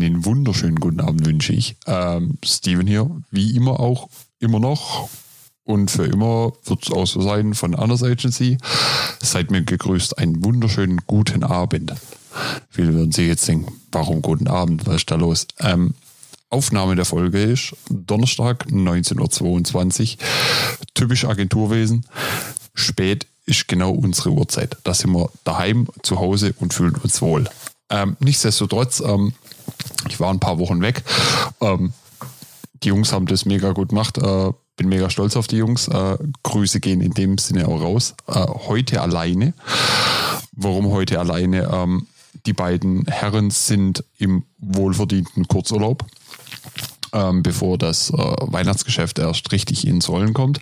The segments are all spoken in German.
Einen wunderschönen guten Abend wünsche ich. Ähm, Steven hier, wie immer auch, immer noch und für immer wird es auch so sein von Anders Agency. Seid mir gegrüßt, einen wunderschönen guten Abend. Viele werden sich jetzt denken, warum guten Abend, was ist da los? Ähm, Aufnahme der Folge ist Donnerstag 19.22 Uhr. Typisch Agenturwesen. Spät ist genau unsere Uhrzeit. Da sind wir daheim, zu Hause und fühlen uns wohl. Ähm, nichtsdestotrotz, ähm, ich war ein paar Wochen weg. Ähm, die Jungs haben das mega gut gemacht. Äh, bin mega stolz auf die Jungs. Äh, Grüße gehen in dem Sinne auch raus. Äh, heute alleine. Warum heute alleine? Ähm, die beiden Herren sind im wohlverdienten Kurzurlaub ähm, bevor das äh, Weihnachtsgeschäft erst richtig ins Rollen kommt.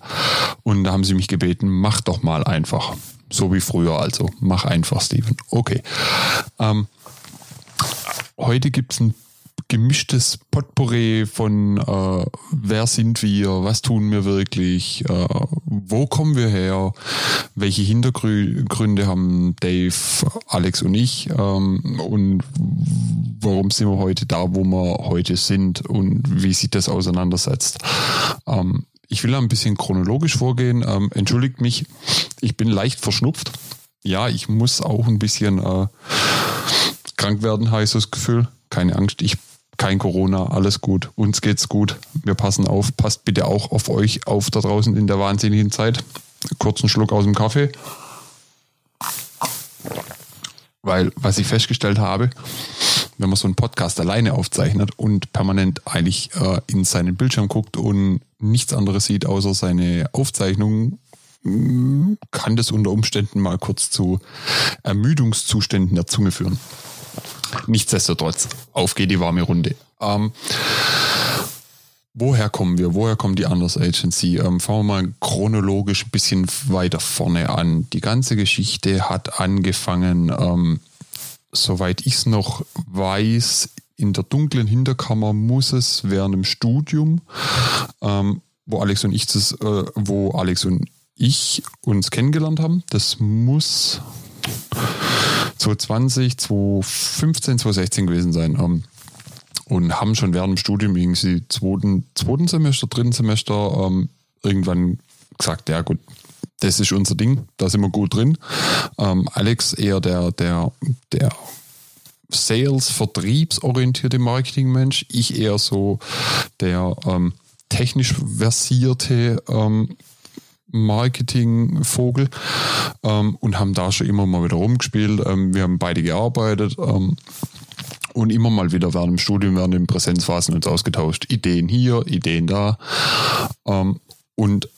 Und da haben sie mich gebeten, mach doch mal einfach. So wie früher also. Mach einfach, Steven. Okay. Ähm, heute gibt's ein gemischtes Potpourri von äh, wer sind wir, was tun wir wirklich, äh, wo kommen wir her, welche Hintergründe haben Dave, Alex und ich ähm, und warum sind wir heute da, wo wir heute sind und wie sich das auseinandersetzt. Ähm, ich will ein bisschen chronologisch vorgehen. Ähm, entschuldigt mich, ich bin leicht verschnupft. Ja, ich muss auch ein bisschen äh, krank werden, habe ich so das Gefühl. Keine Angst, ich kein Corona, alles gut, uns geht's gut, wir passen auf, passt bitte auch auf euch auf da draußen in der wahnsinnigen Zeit. Kurzen Schluck aus dem Kaffee. Weil, was ich festgestellt habe, wenn man so einen Podcast alleine aufzeichnet und permanent eigentlich äh, in seinen Bildschirm guckt und nichts anderes sieht außer seine Aufzeichnung, mm, kann das unter Umständen mal kurz zu Ermüdungszuständen der Zunge führen. Nichtsdestotrotz, auf geht die warme Runde. Ähm, woher kommen wir? Woher kommt die Anders Agency? Ähm, fangen wir mal chronologisch ein bisschen weiter vorne an. Die ganze Geschichte hat angefangen, ähm, soweit ich es noch weiß, in der dunklen Hinterkammer muss es während dem Studium, ähm, wo Alex und ich das, äh, wo Alex und ich uns kennengelernt haben. Das muss 2020, 2015, 2016 gewesen sein. Ähm, und haben schon während dem Studium irgendwie zweiten, zweiten Semester, dritten Semester ähm, irgendwann gesagt, ja gut, das ist unser Ding, da sind wir gut drin. Ähm, Alex eher der, der, der Sales, vertriebsorientierte Marketingmensch, ich eher so der ähm, technisch versierte ähm, Marketingvogel ähm, und haben da schon immer mal wieder rumgespielt. Ähm, wir haben beide gearbeitet ähm, und immer mal wieder während dem Studium, während den Präsenzphasen uns ausgetauscht. Ideen hier, Ideen da. Ähm, und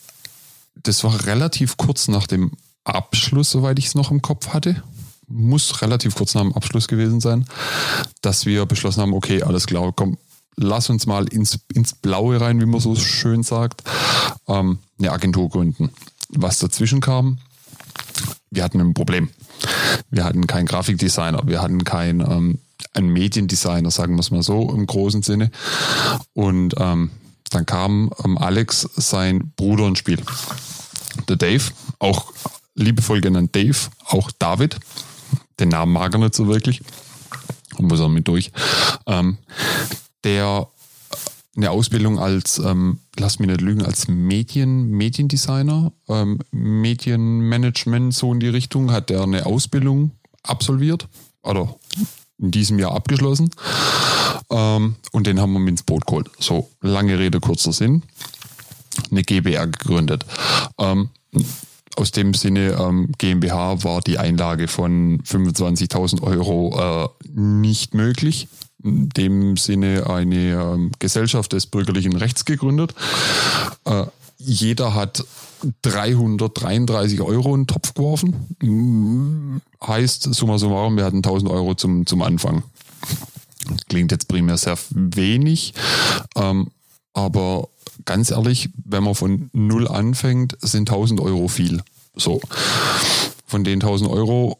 das war relativ kurz nach dem Abschluss, soweit ich es noch im Kopf hatte. Muss relativ kurz nach dem Abschluss gewesen sein, dass wir beschlossen haben, okay, alles klar, komm, lass uns mal ins, ins Blaue rein, wie man so schön sagt, ähm, eine Agentur gründen. Was dazwischen kam, wir hatten ein Problem. Wir hatten keinen Grafikdesigner, wir hatten keinen ähm, einen Mediendesigner, sagen wir es mal so im großen Sinne. Und ähm, dann kam ähm, Alex, sein Bruder ins Spiel. Der Dave, auch liebevoll genannt Dave, auch David. Den Namen mag er nicht so wirklich. Muss er mit durch. Ähm, der eine Ausbildung als, ähm, lass mich nicht lügen, als Medien, Mediendesigner, ähm, Medienmanagement, so in die Richtung, hat er eine Ausbildung absolviert oder in diesem Jahr abgeschlossen. Ähm, und den haben wir mit ins Boot geholt. So, lange Rede, kurzer Sinn. Eine GBR gegründet. Ähm, aus dem Sinne, ähm, GmbH war die Einlage von 25.000 Euro äh, nicht möglich in dem Sinne eine ähm, Gesellschaft des bürgerlichen Rechts gegründet. Äh, jeder hat 333 Euro in den Topf geworfen. Hm, heißt, summa summarum, wir hatten 1000 Euro zum, zum Anfang. Klingt jetzt primär sehr wenig, ähm, aber ganz ehrlich, wenn man von null anfängt, sind 1000 Euro viel. So. Von den 1000 Euro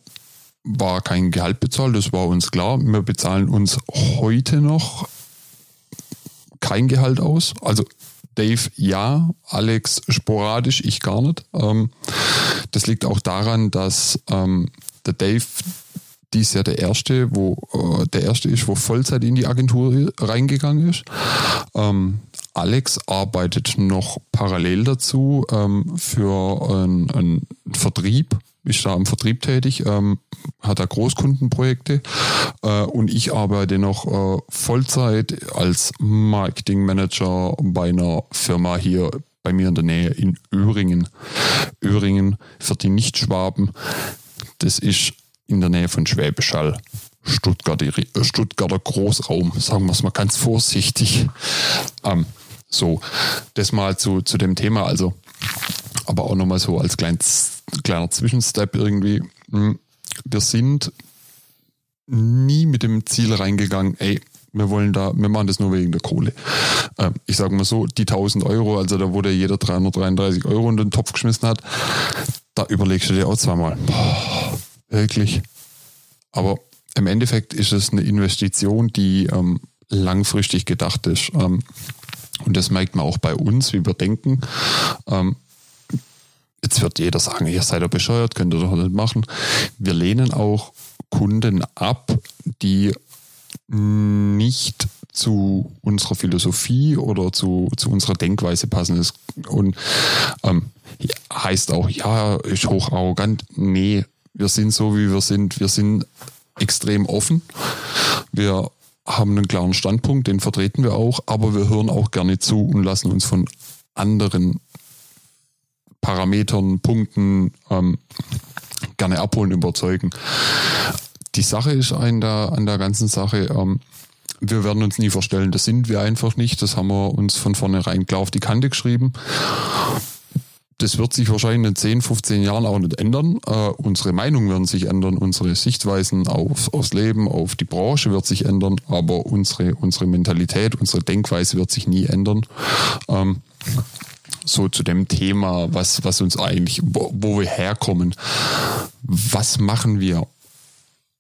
war kein Gehalt bezahlt, das war uns klar. Wir bezahlen uns heute noch kein Gehalt aus. Also Dave ja, Alex sporadisch, ich gar nicht. Ähm, das liegt auch daran, dass ähm, der Dave dies Jahr der erste, wo äh, der erste ist, wo Vollzeit in die Agentur reingegangen ist. Ähm, Alex arbeitet noch parallel dazu ähm, für einen Vertrieb, ist da im Vertrieb tätig, ähm, hat da Großkundenprojekte äh, und ich arbeite noch äh, Vollzeit als Marketingmanager bei einer Firma hier bei mir in der Nähe in Öhringen. Öhringen für die Nichtschwaben, das ist in der Nähe von Schwäbisch Hall. Stuttgarter, Stuttgarter Großraum, sagen wir es mal ganz vorsichtig. Ähm, so, das mal zu, zu dem Thema. Also, aber auch nochmal so als klein, kleiner Zwischenstep irgendwie. Hm, wir sind nie mit dem Ziel reingegangen, ey, wir wollen da, wir machen das nur wegen der Kohle. Ähm, ich sage mal so, die 1000 Euro, also da wurde jeder 333 Euro in den Topf geschmissen hat, da überlegst du dir auch zweimal, boah, wirklich. Aber im Endeffekt ist es eine Investition, die ähm, langfristig gedacht ist. Ähm, und das merkt man auch bei uns, wie wir denken. Ähm, jetzt wird jeder sagen, ihr seid doch bescheuert, könnt ihr doch nicht machen. Wir lehnen auch Kunden ab, die nicht zu unserer Philosophie oder zu, zu unserer Denkweise passen. Und ähm, heißt auch, ja, ist hoch arrogant. Nee, wir sind so, wie wir sind. Wir sind extrem offen. Wir haben einen klaren Standpunkt, den vertreten wir auch, aber wir hören auch gerne zu und lassen uns von anderen Parametern, Punkten ähm, gerne abholen, überzeugen. Die Sache ist an der, an der ganzen Sache, ähm, wir werden uns nie verstellen, das sind wir einfach nicht, das haben wir uns von vornherein klar auf die Kante geschrieben das wird sich wahrscheinlich in 10, 15 Jahren auch nicht ändern. Äh, unsere Meinungen werden sich ändern, unsere Sichtweisen auf, aufs Leben, auf die Branche wird sich ändern, aber unsere, unsere Mentalität, unsere Denkweise wird sich nie ändern. Ähm, so zu dem Thema, was, was uns eigentlich, wo, wo wir herkommen. Was machen wir?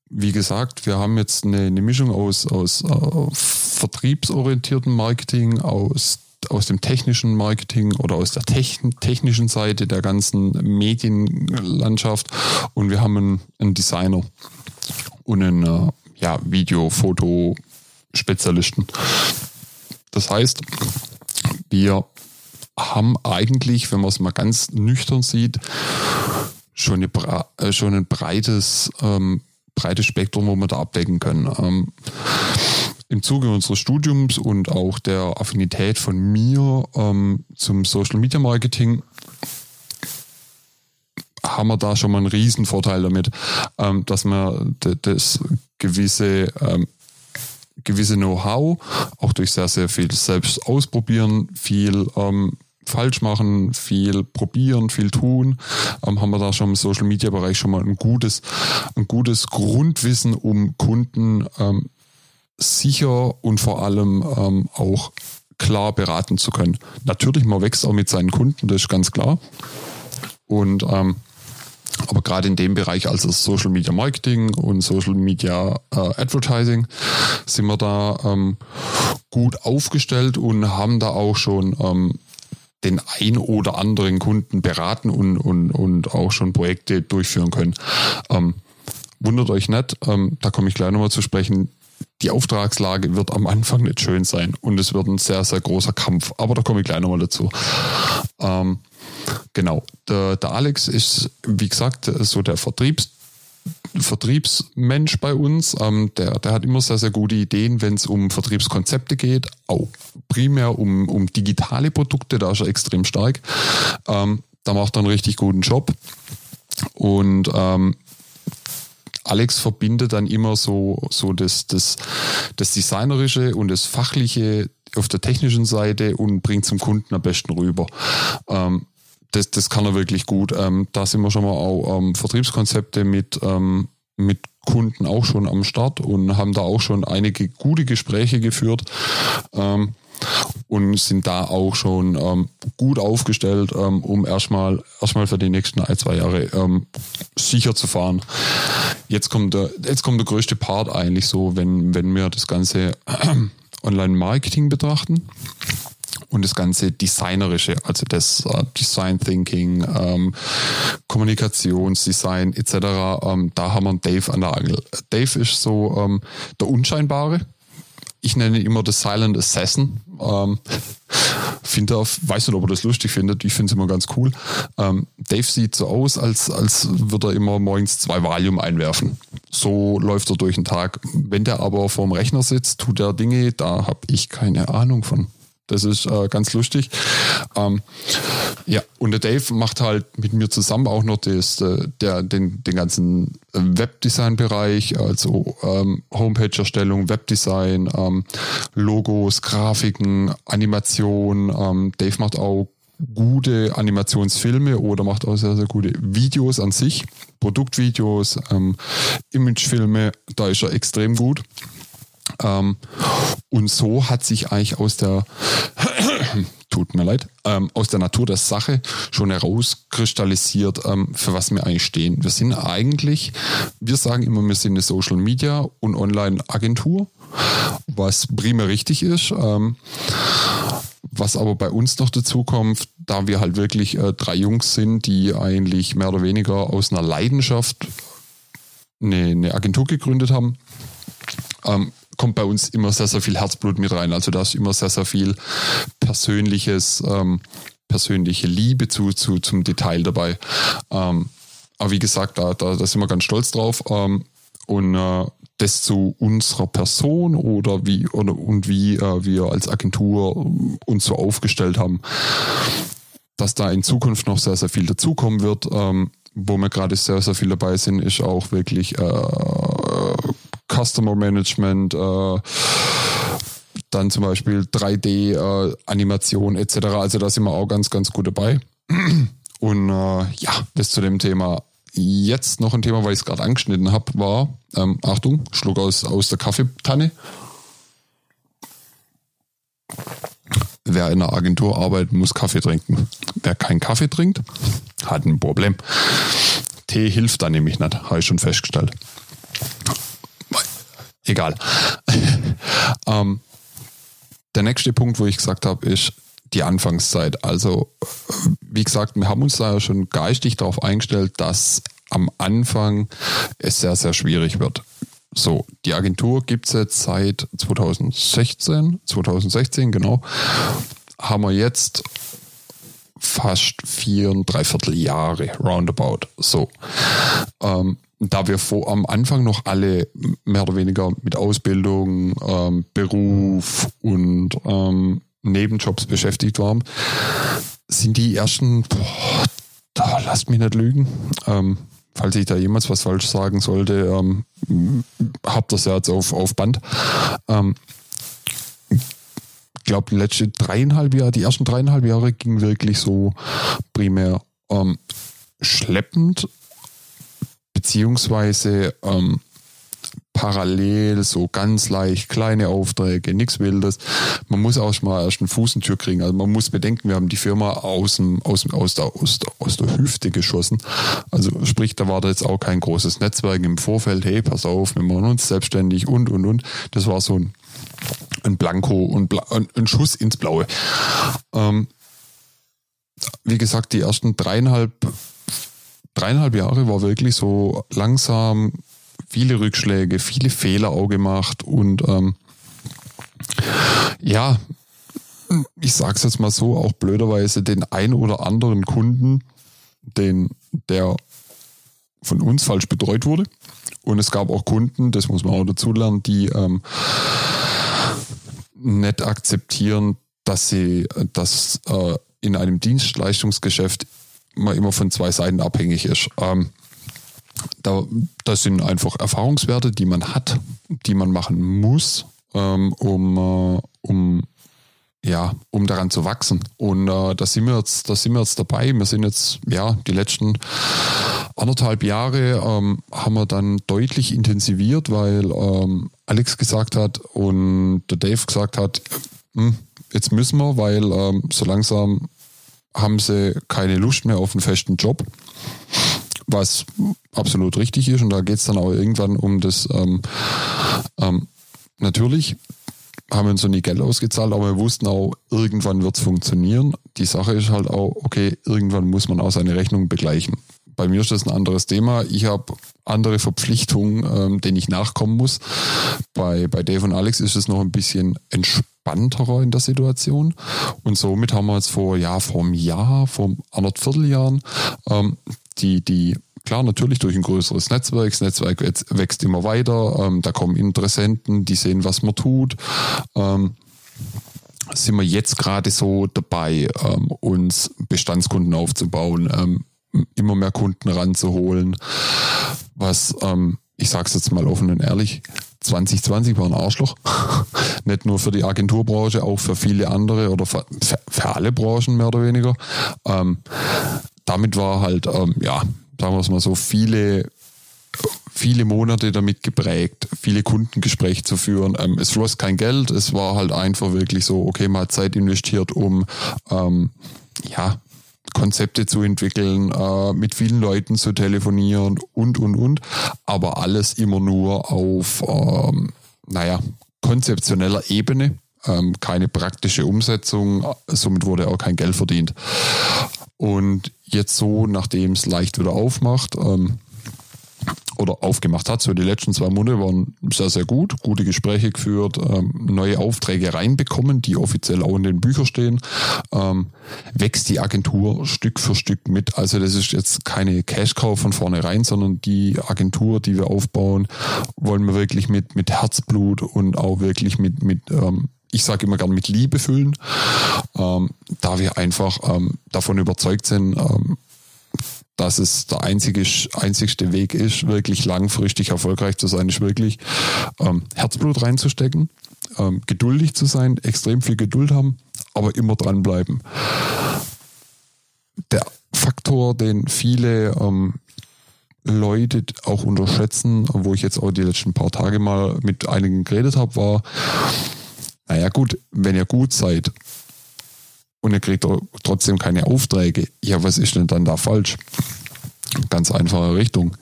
Wie gesagt, wir haben jetzt eine, eine Mischung aus, aus äh, vertriebsorientiertem Marketing, aus aus dem technischen Marketing oder aus der technischen Seite der ganzen Medienlandschaft und wir haben einen, Designer und einen äh, ja, Video-, Foto-, Spezialisten. Das heißt, wir haben eigentlich, wenn man es mal ganz nüchtern sieht, schon, eine, äh, schon ein breites, ähm, breites Spektrum, wo wir da abdecken können. Ähm, im Zuge unseres Studiums und auch der Affinität von mir ähm, zum Social Media Marketing haben wir da schon mal einen riesen Vorteil damit, ähm, dass wir das gewisse ähm, gewisse Know-how auch durch sehr sehr viel selbst ausprobieren, viel ähm, falsch machen, viel probieren, viel tun, ähm, haben wir da schon im Social Media Bereich schon mal ein gutes, ein gutes Grundwissen, um Kunden ähm, sicher und vor allem ähm, auch klar beraten zu können. Natürlich, man wächst auch mit seinen Kunden, das ist ganz klar. Und ähm, aber gerade in dem Bereich, also Social Media Marketing und Social Media äh, Advertising, sind wir da ähm, gut aufgestellt und haben da auch schon ähm, den ein oder anderen Kunden beraten und, und, und auch schon Projekte durchführen können. Ähm, wundert euch nicht, ähm, da komme ich gleich nochmal zu sprechen die Auftragslage wird am Anfang nicht schön sein und es wird ein sehr, sehr großer Kampf. Aber da komme ich gleich nochmal dazu. Ähm, genau, der, der Alex ist, wie gesagt, so der Vertriebs Vertriebsmensch bei uns. Ähm, der, der hat immer sehr, sehr gute Ideen, wenn es um Vertriebskonzepte geht. Auch primär um, um digitale Produkte, da ist er extrem stark. Ähm, da macht er einen richtig guten Job. Und ähm, Alex verbindet dann immer so, so das, das, das Designerische und das Fachliche auf der technischen Seite und bringt zum Kunden am besten rüber. Ähm, das, das kann er wirklich gut. Ähm, da sind wir schon mal auch ähm, Vertriebskonzepte mit, ähm, mit Kunden auch schon am Start und haben da auch schon einige gute Gespräche geführt. Ähm, und sind da auch schon ähm, gut aufgestellt, ähm, um erstmal erstmal für die nächsten ein, zwei Jahre ähm, sicher zu fahren. Jetzt kommt der, jetzt kommt der größte Part eigentlich so, wenn, wenn wir das ganze Online-Marketing betrachten. Und das ganze Designerische, also das äh, Design Thinking, ähm, Kommunikationsdesign etc., ähm, da haben wir Dave an der Angel. Dave ist so ähm, der Unscheinbare. Ich nenne ihn immer das Silent Assassin. Ähm, finde weiß nicht, ob er das lustig findet. Ich finde es immer ganz cool. Ähm, Dave sieht so aus, als, als würde er immer morgens zwei Valium einwerfen. So läuft er durch den Tag. Wenn der aber vorm Rechner sitzt, tut er Dinge, da habe ich keine Ahnung von. Das ist äh, ganz lustig. Ähm, ja, und der Dave macht halt mit mir zusammen auch noch das, äh, der, den, den ganzen Webdesign-Bereich, also ähm, Homepage-Erstellung, Webdesign, ähm, Logos, Grafiken, Animation. Ähm, Dave macht auch gute Animationsfilme oder macht auch sehr, sehr gute Videos an sich, Produktvideos, ähm, Imagefilme, da ist er extrem gut. Ähm, und so hat sich eigentlich aus der, tut mir leid, ähm, aus der Natur der Sache schon herauskristallisiert, ähm, für was wir eigentlich stehen. Wir sind eigentlich, wir sagen immer, wir sind eine Social Media und Online Agentur, was primär richtig ist. Ähm, was aber bei uns noch dazu kommt, da wir halt wirklich äh, drei Jungs sind, die eigentlich mehr oder weniger aus einer Leidenschaft eine, eine Agentur gegründet haben, ähm, kommt bei uns immer sehr, sehr viel Herzblut mit rein. Also da ist immer sehr, sehr viel persönliches, ähm, persönliche Liebe zu, zu, zum Detail dabei. Ähm, aber wie gesagt, da, da, da sind wir ganz stolz drauf. Ähm, und äh, das zu unserer Person oder wie oder und wie äh, wir als Agentur uns so aufgestellt haben, dass da in Zukunft noch sehr, sehr viel dazukommen wird. Ähm, wo wir gerade sehr, sehr viel dabei sind, ist auch wirklich äh, Customer Management, äh, dann zum Beispiel 3D-Animation äh, etc. Also da sind wir auch ganz, ganz gut dabei. Und äh, ja, das zu dem Thema. Jetzt noch ein Thema, weil ich es gerade angeschnitten habe, war, ähm, Achtung, Schluck aus, aus der Kaffeetanne. Wer in einer Agentur arbeitet, muss Kaffee trinken. Wer keinen Kaffee trinkt, hat ein Problem. Tee hilft da nämlich nicht, habe ich schon festgestellt. Egal. ähm, der nächste Punkt, wo ich gesagt habe, ist die Anfangszeit. Also, wie gesagt, wir haben uns da ja schon geistig darauf eingestellt, dass am Anfang es sehr, sehr schwierig wird. So, die Agentur gibt es jetzt seit 2016, 2016, genau. Haben wir jetzt fast vier und dreiviertel Jahre, roundabout. So. Ähm, da wir vor, am Anfang noch alle mehr oder weniger mit Ausbildung, ähm, Beruf und ähm, Nebenjobs beschäftigt waren, sind die ersten, boah, da lasst mich nicht lügen, ähm, falls ich da jemals was falsch sagen sollte, ähm, habt das ja jetzt auf, auf Band. Ähm, ich glaube, die letzten dreieinhalb Jahre, die ersten dreieinhalb Jahre ging wirklich so primär ähm, schleppend beziehungsweise ähm, parallel so ganz leicht kleine Aufträge, nichts Wildes. Man muss auch mal erst einen Fuß in Tür kriegen. Also man muss bedenken, wir haben die Firma aus, dem, aus, dem, aus, der, aus, der, aus der Hüfte geschossen. Also sprich, da war da jetzt auch kein großes Netzwerk im Vorfeld. Hey, pass auf, wir machen uns selbstständig und, und, und. Das war so ein, ein Blanko und ein Schuss ins Blaue. Ähm, wie gesagt, die ersten dreieinhalb dreieinhalb Jahre war wirklich so langsam viele Rückschläge, viele Fehler auch gemacht und ähm, ja, ich sag's jetzt mal so, auch blöderweise den ein oder anderen Kunden, den, der von uns falsch betreut wurde. Und es gab auch Kunden, das muss man auch dazu lernen, die ähm, nicht akzeptieren, dass sie das äh, in einem Dienstleistungsgeschäft man immer von zwei Seiten abhängig ist. Ähm, da, das sind einfach Erfahrungswerte, die man hat, die man machen muss, ähm, um, äh, um ja, um daran zu wachsen. Und äh, da sind wir jetzt, da sind wir jetzt dabei. Wir sind jetzt, ja, die letzten anderthalb Jahre ähm, haben wir dann deutlich intensiviert, weil ähm, Alex gesagt hat und der Dave gesagt hat, hm, jetzt müssen wir, weil ähm, so langsam haben sie keine Lust mehr auf einen festen Job, was absolut richtig ist. Und da geht es dann auch irgendwann um das, ähm, ähm, natürlich haben uns so nie Geld ausgezahlt, aber wir wussten auch, irgendwann wird es funktionieren. Die Sache ist halt auch, okay, irgendwann muss man auch seine Rechnung begleichen. Bei mir ist das ein anderes Thema. Ich habe andere Verpflichtungen, ähm, denen ich nachkommen muss. Bei, bei Dave und Alex ist es noch ein bisschen entspannterer in der Situation. Und somit haben wir jetzt vor, ja, vor einem Jahr, vor anderthalb Vierteljahren, ähm, die, die klar, natürlich durch ein größeres Netzwerk. Das Netzwerk wächst immer weiter. Ähm, da kommen Interessenten, die sehen, was man tut. Ähm, sind wir jetzt gerade so dabei, ähm, uns Bestandskunden aufzubauen, ähm, immer mehr Kunden ranzuholen, was, ähm, ich sage es jetzt mal offen und ehrlich, 2020 war ein Arschloch. Nicht nur für die Agenturbranche, auch für viele andere oder für, für alle Branchen mehr oder weniger. Ähm, damit war halt, ähm, ja, sagen wir es mal so, viele viele Monate damit geprägt, viele Kundengespräche zu führen. Ähm, es floss kein Geld, es war halt einfach wirklich so, okay, hat Zeit investiert, um ähm, ja, Konzepte zu entwickeln, äh, mit vielen Leuten zu telefonieren und, und, und. Aber alles immer nur auf, ähm, naja, konzeptioneller Ebene. Ähm, keine praktische Umsetzung, somit wurde auch kein Geld verdient. Und jetzt so, nachdem es leicht wieder aufmacht, ähm, oder aufgemacht hat. So die letzten zwei Monate waren sehr, sehr gut, gute Gespräche geführt, ähm, neue Aufträge reinbekommen, die offiziell auch in den Büchern stehen. Ähm, wächst die Agentur Stück für Stück mit. Also das ist jetzt keine Cash-Cow von vornherein, sondern die Agentur, die wir aufbauen, wollen wir wirklich mit, mit Herzblut und auch wirklich mit, mit ähm, ich sage immer gern mit Liebe füllen, ähm, da wir einfach ähm, davon überzeugt sind, ähm, dass es der einzige, einzigste Weg ist, wirklich langfristig erfolgreich zu sein, ist wirklich ähm, Herzblut reinzustecken, ähm, geduldig zu sein, extrem viel Geduld haben, aber immer dranbleiben. Der Faktor, den viele ähm, Leute auch unterschätzen, wo ich jetzt auch die letzten paar Tage mal mit einigen geredet habe, war, naja gut, wenn ihr gut seid, und ihr kriegt trotzdem keine Aufträge. Ja, was ist denn dann da falsch? Ganz einfache Richtung.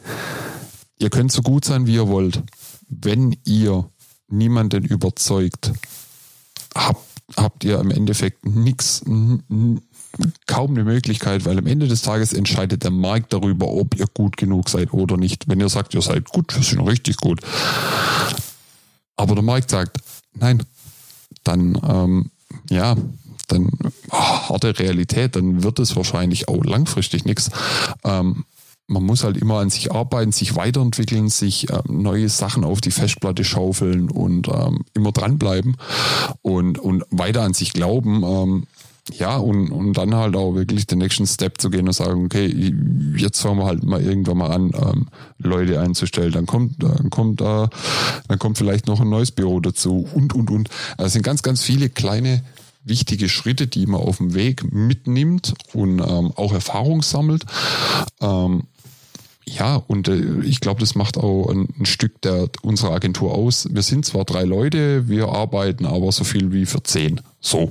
Ihr könnt so gut sein, wie ihr wollt. Wenn ihr niemanden überzeugt, habt, habt ihr im Endeffekt nichts, kaum eine Möglichkeit, weil am Ende des Tages entscheidet der Markt darüber, ob ihr gut genug seid oder nicht. Wenn ihr sagt, ihr seid gut, wir sind richtig gut. Aber der Markt sagt, nein, dann ähm, ja, dann oh, harte Realität, dann wird es wahrscheinlich auch langfristig nichts. Ähm, man muss halt immer an sich arbeiten, sich weiterentwickeln, sich ähm, neue Sachen auf die Festplatte schaufeln und ähm, immer dranbleiben und, und weiter an sich glauben. Ähm, ja, und, und dann halt auch wirklich den nächsten Step zu gehen und sagen, okay, jetzt fangen wir halt mal irgendwann mal an, ähm, Leute einzustellen. Dann kommt, dann kommt, äh, dann kommt vielleicht noch ein neues Büro dazu und, und, und. Also es sind ganz, ganz viele kleine wichtige Schritte, die man auf dem Weg mitnimmt und ähm, auch Erfahrung sammelt. Ähm, ja, und äh, ich glaube, das macht auch ein, ein, Stück der unserer Agentur aus. Wir sind zwar drei Leute, wir arbeiten aber so viel wie für zehn. So.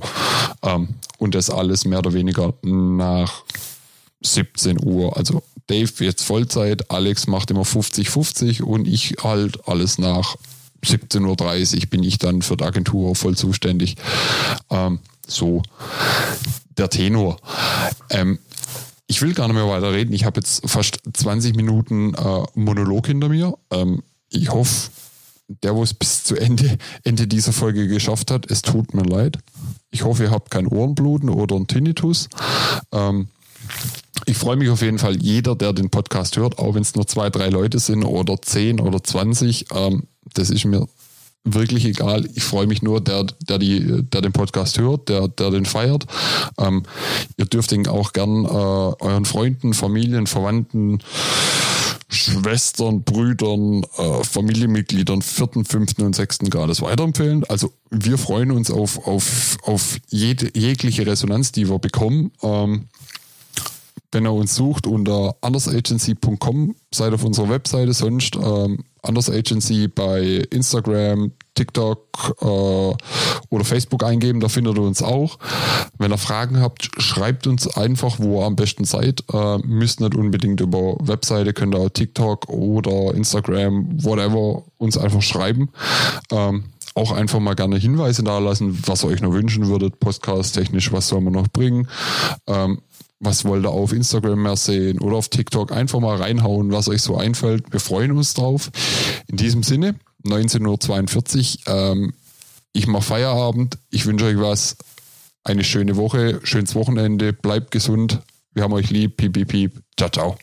Ähm, und das alles mehr oder weniger nach 17 Uhr. Also Dave jetzt Vollzeit, Alex macht immer 50-50 und ich halt alles nach 17.30 Uhr bin ich dann für die Agentur voll zuständig. Ähm, so der Tenor. Ähm, ich will gar nicht mehr weiter reden. Ich habe jetzt fast 20 Minuten äh, Monolog hinter mir. Ähm, ich hoffe, der, wo es bis zu Ende, Ende dieser Folge geschafft hat, es tut mir leid. Ich hoffe, ihr habt kein Ohrenbluten oder ein Tinnitus. Ähm, ich freue mich auf jeden Fall, jeder, der den Podcast hört, auch wenn es nur zwei, drei Leute sind oder zehn oder zwanzig, ähm, das ist mir wirklich egal. Ich freue mich nur, der, der, die, der den Podcast hört, der, der den feiert. Ähm, ihr dürft ihn auch gern äh, euren Freunden, Familien, Verwandten, Schwestern, Brüdern, äh, Familienmitgliedern vierten, fünften und sechsten Grades weiterempfehlen. Also wir freuen uns auf, auf, auf jede, jegliche Resonanz, die wir bekommen. Ähm, wenn ihr uns sucht unter andersagency.com, seid auf unserer Webseite, sonst ähm, Anders Agency bei Instagram, TikTok äh, oder Facebook eingeben, da findet ihr uns auch. Wenn ihr Fragen habt, schreibt uns einfach, wo ihr am besten seid. Äh, müsst nicht unbedingt über Webseite, könnt ihr TikTok oder Instagram, whatever, uns einfach schreiben. Ähm, auch einfach mal gerne Hinweise da lassen, was ihr euch noch wünschen würdet, podcast-technisch, was soll man noch bringen. Ähm, was wollt ihr auf Instagram mehr sehen oder auf TikTok? Einfach mal reinhauen, was euch so einfällt. Wir freuen uns drauf. In diesem Sinne, 19.42 Uhr. Ähm, ich mache Feierabend. Ich wünsche euch was. Eine schöne Woche, schönes Wochenende. Bleibt gesund. Wir haben euch lieb. Piep, piep, piep. Ciao, ciao.